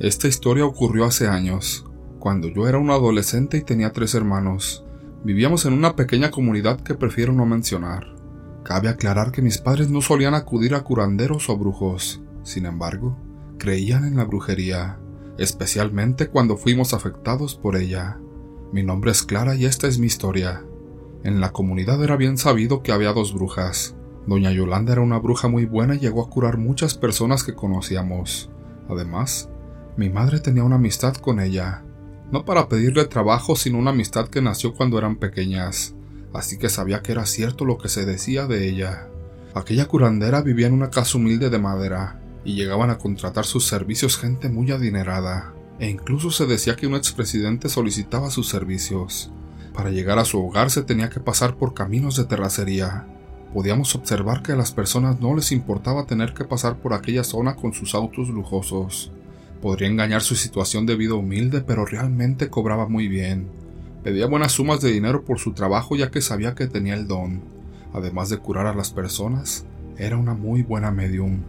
Esta historia ocurrió hace años, cuando yo era un adolescente y tenía tres hermanos. Vivíamos en una pequeña comunidad que prefiero no mencionar. Cabe aclarar que mis padres no solían acudir a curanderos o brujos, sin embargo, creían en la brujería, especialmente cuando fuimos afectados por ella. Mi nombre es Clara y esta es mi historia. En la comunidad era bien sabido que había dos brujas. Doña Yolanda era una bruja muy buena y llegó a curar muchas personas que conocíamos. Además, mi madre tenía una amistad con ella, no para pedirle trabajo, sino una amistad que nació cuando eran pequeñas, así que sabía que era cierto lo que se decía de ella. Aquella curandera vivía en una casa humilde de madera, y llegaban a contratar sus servicios gente muy adinerada, e incluso se decía que un expresidente solicitaba sus servicios. Para llegar a su hogar se tenía que pasar por caminos de terracería. Podíamos observar que a las personas no les importaba tener que pasar por aquella zona con sus autos lujosos. Podría engañar su situación de vida humilde, pero realmente cobraba muy bien. Pedía buenas sumas de dinero por su trabajo ya que sabía que tenía el don. Además de curar a las personas, era una muy buena medium.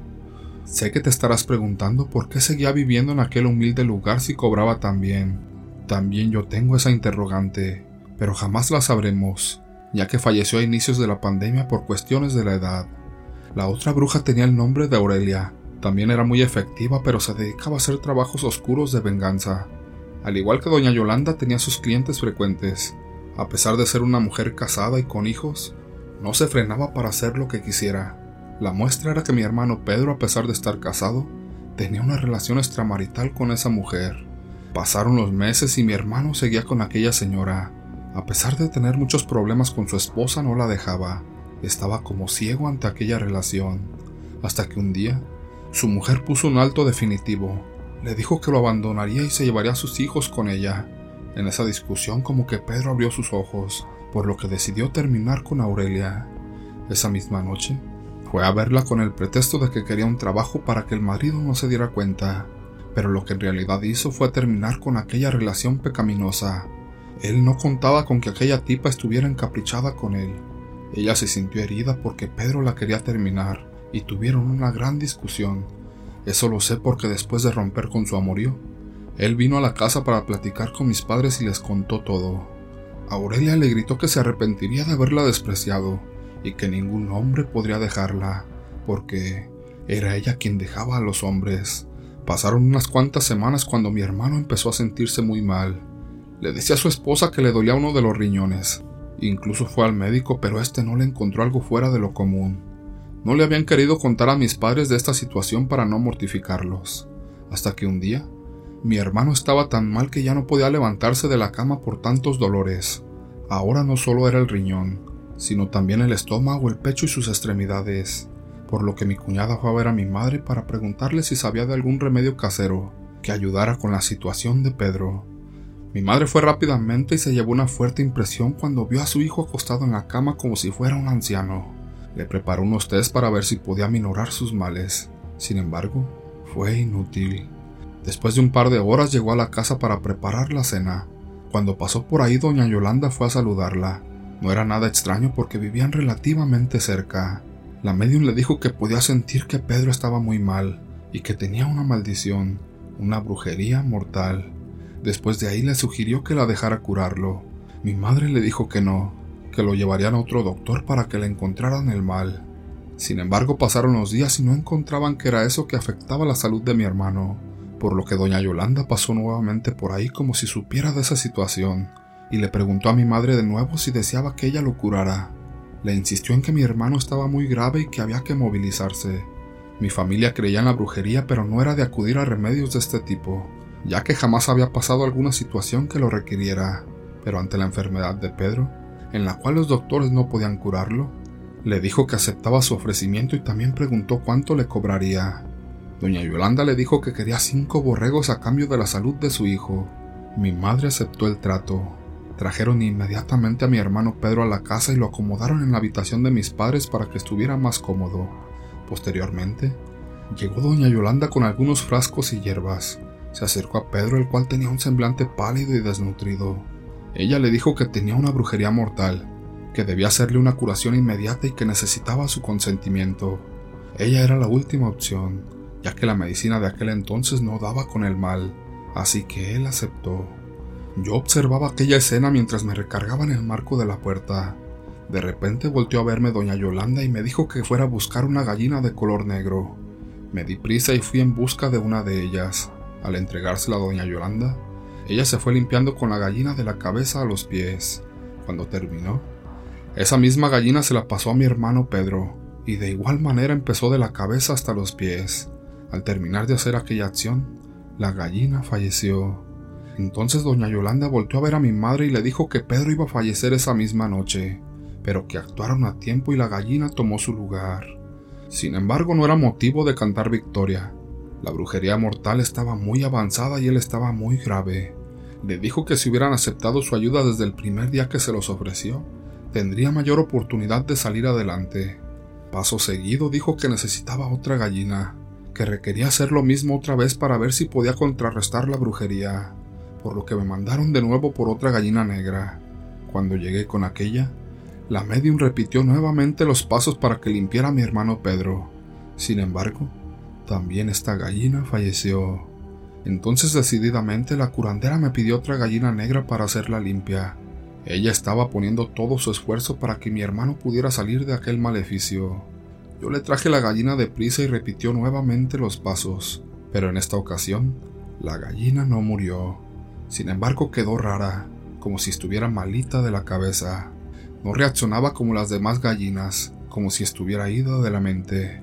Sé que te estarás preguntando por qué seguía viviendo en aquel humilde lugar si cobraba tan bien. También yo tengo esa interrogante, pero jamás la sabremos, ya que falleció a inicios de la pandemia por cuestiones de la edad. La otra bruja tenía el nombre de Aurelia, también era muy efectiva, pero se dedicaba a hacer trabajos oscuros de venganza. Al igual que doña Yolanda tenía sus clientes frecuentes. A pesar de ser una mujer casada y con hijos, no se frenaba para hacer lo que quisiera. La muestra era que mi hermano Pedro, a pesar de estar casado, tenía una relación extramarital con esa mujer. Pasaron los meses y mi hermano seguía con aquella señora. A pesar de tener muchos problemas con su esposa, no la dejaba. Estaba como ciego ante aquella relación. Hasta que un día su mujer puso un alto definitivo. Le dijo que lo abandonaría y se llevaría a sus hijos con ella. En esa discusión como que Pedro abrió sus ojos, por lo que decidió terminar con Aurelia. Esa misma noche, fue a verla con el pretexto de que quería un trabajo para que el marido no se diera cuenta, pero lo que en realidad hizo fue terminar con aquella relación pecaminosa. Él no contaba con que aquella tipa estuviera encaprichada con él. Ella se sintió herida porque Pedro la quería terminar, y tuvieron una gran discusión. Eso lo sé porque después de romper con su amorío, él vino a la casa para platicar con mis padres y les contó todo. Aurelia le gritó que se arrepentiría de haberla despreciado y que ningún hombre podría dejarla, porque era ella quien dejaba a los hombres. Pasaron unas cuantas semanas cuando mi hermano empezó a sentirse muy mal. Le decía a su esposa que le dolía uno de los riñones. Incluso fue al médico, pero este no le encontró algo fuera de lo común. No le habían querido contar a mis padres de esta situación para no mortificarlos, hasta que un día mi hermano estaba tan mal que ya no podía levantarse de la cama por tantos dolores. Ahora no solo era el riñón, sino también el estómago, el pecho y sus extremidades, por lo que mi cuñada fue a ver a mi madre para preguntarle si sabía de algún remedio casero que ayudara con la situación de Pedro. Mi madre fue rápidamente y se llevó una fuerte impresión cuando vio a su hijo acostado en la cama como si fuera un anciano. Le preparó unos test para ver si podía minorar sus males. Sin embargo, fue inútil. Después de un par de horas llegó a la casa para preparar la cena. Cuando pasó por ahí, doña Yolanda fue a saludarla. No era nada extraño porque vivían relativamente cerca. La medium le dijo que podía sentir que Pedro estaba muy mal y que tenía una maldición, una brujería mortal. Después de ahí le sugirió que la dejara curarlo. Mi madre le dijo que no, lo llevarían a otro doctor para que le encontraran el mal. Sin embargo, pasaron los días y no encontraban que era eso que afectaba la salud de mi hermano, por lo que doña Yolanda pasó nuevamente por ahí como si supiera de esa situación, y le preguntó a mi madre de nuevo si deseaba que ella lo curara. Le insistió en que mi hermano estaba muy grave y que había que movilizarse. Mi familia creía en la brujería, pero no era de acudir a remedios de este tipo, ya que jamás había pasado alguna situación que lo requiriera. Pero ante la enfermedad de Pedro, en la cual los doctores no podían curarlo, le dijo que aceptaba su ofrecimiento y también preguntó cuánto le cobraría. Doña Yolanda le dijo que quería cinco borregos a cambio de la salud de su hijo. Mi madre aceptó el trato. Trajeron inmediatamente a mi hermano Pedro a la casa y lo acomodaron en la habitación de mis padres para que estuviera más cómodo. Posteriormente, llegó doña Yolanda con algunos frascos y hierbas. Se acercó a Pedro, el cual tenía un semblante pálido y desnutrido. Ella le dijo que tenía una brujería mortal, que debía hacerle una curación inmediata y que necesitaba su consentimiento. Ella era la última opción. ya que la medicina de aquel entonces no daba con el mal, así que él aceptó. Yo observaba aquella escena mientras me recargaba en el marco de la puerta. De repente volteó a verme doña Yolanda y me dijo que fuera a buscar una gallina de color negro. Me di prisa y fui en busca de una de ellas. Al entregársela a doña Yolanda, ella se fue limpiando con la gallina de la cabeza a los pies. Cuando terminó, esa misma gallina se la pasó a mi hermano Pedro, y de igual manera empezó de la cabeza hasta los pies. Al terminar de hacer aquella acción, la gallina falleció. Entonces doña Yolanda volvió a ver a mi madre y le dijo que Pedro iba a fallecer esa misma noche, pero que actuaron a tiempo y la gallina tomó su lugar. Sin embargo, no era motivo de cantar victoria. La brujería mortal estaba muy avanzada y él estaba muy grave. Le dijo que si hubieran aceptado su ayuda desde el primer día que se los ofreció, tendría mayor oportunidad de salir adelante. Paso seguido dijo que necesitaba otra gallina, que requería hacer lo mismo otra vez para ver si podía contrarrestar la brujería, por lo que me mandaron de nuevo por otra gallina negra. Cuando llegué con aquella, la medium repitió nuevamente los pasos para que limpiara a mi hermano Pedro. Sin embargo, también esta gallina falleció. Entonces decididamente la curandera me pidió otra gallina negra para hacerla limpia. Ella estaba poniendo todo su esfuerzo para que mi hermano pudiera salir de aquel maleficio. Yo le traje la gallina de prisa y repitió nuevamente los pasos, pero en esta ocasión la gallina no murió. Sin embargo quedó rara, como si estuviera malita de la cabeza. No reaccionaba como las demás gallinas, como si estuviera ida de la mente.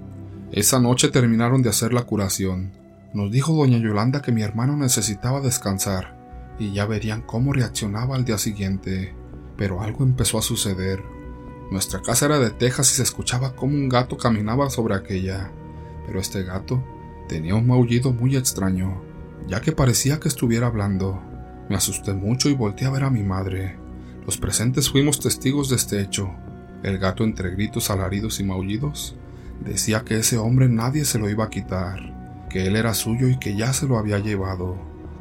Esa noche terminaron de hacer la curación. Nos dijo doña Yolanda que mi hermano necesitaba descansar, y ya verían cómo reaccionaba al día siguiente. Pero algo empezó a suceder. Nuestra casa era de tejas y se escuchaba como un gato caminaba sobre aquella, pero este gato tenía un maullido muy extraño, ya que parecía que estuviera hablando. Me asusté mucho y volteé a ver a mi madre. Los presentes fuimos testigos de este hecho. El gato entre gritos, alaridos y maullidos decía que ese hombre nadie se lo iba a quitar, que él era suyo y que ya se lo había llevado,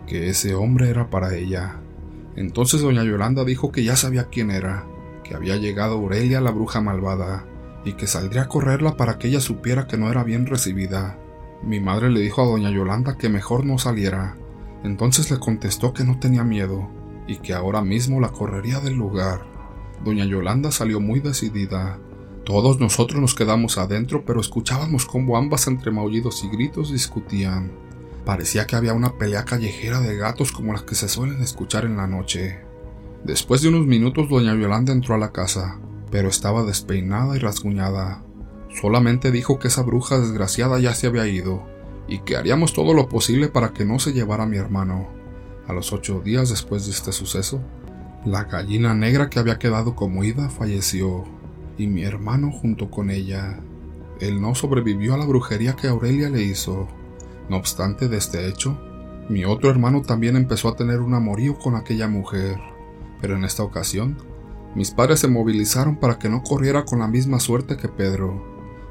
que ese hombre era para ella. Entonces doña Yolanda dijo que ya sabía quién era, que había llegado Aurelia la bruja malvada, y que saldría a correrla para que ella supiera que no era bien recibida. Mi madre le dijo a doña Yolanda que mejor no saliera. Entonces le contestó que no tenía miedo, y que ahora mismo la correría del lugar. Doña Yolanda salió muy decidida. Todos nosotros nos quedamos adentro, pero escuchábamos cómo ambas entre maullidos y gritos discutían. Parecía que había una pelea callejera de gatos como las que se suelen escuchar en la noche. Después de unos minutos doña Yolanda entró a la casa, pero estaba despeinada y rasguñada. Solamente dijo que esa bruja desgraciada ya se había ido, y que haríamos todo lo posible para que no se llevara a mi hermano. A los ocho días después de este suceso, la gallina negra que había quedado como ida falleció, y mi hermano junto con ella. Él no sobrevivió a la brujería que Aurelia le hizo. No obstante de este hecho, mi otro hermano también empezó a tener un amorío con aquella mujer pero en esta ocasión, mis padres se movilizaron para que no corriera con la misma suerte que Pedro.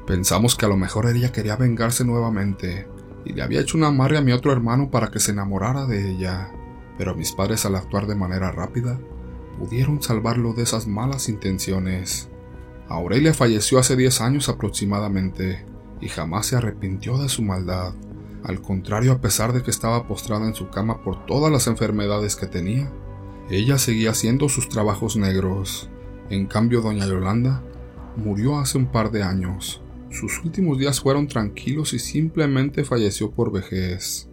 Pensamos que a lo mejor ella quería vengarse nuevamente, y le había hecho una amarre a mi otro hermano para que se enamorara de ella, pero mis padres al actuar de manera rápida, pudieron salvarlo de esas malas intenciones. Aurelia falleció hace 10 años aproximadamente, y jamás se arrepintió de su maldad. Al contrario, a pesar de que estaba postrada en su cama por todas las enfermedades que tenía, ella seguía haciendo sus trabajos negros. En cambio, doña Yolanda murió hace un par de años. Sus últimos días fueron tranquilos y simplemente falleció por vejez.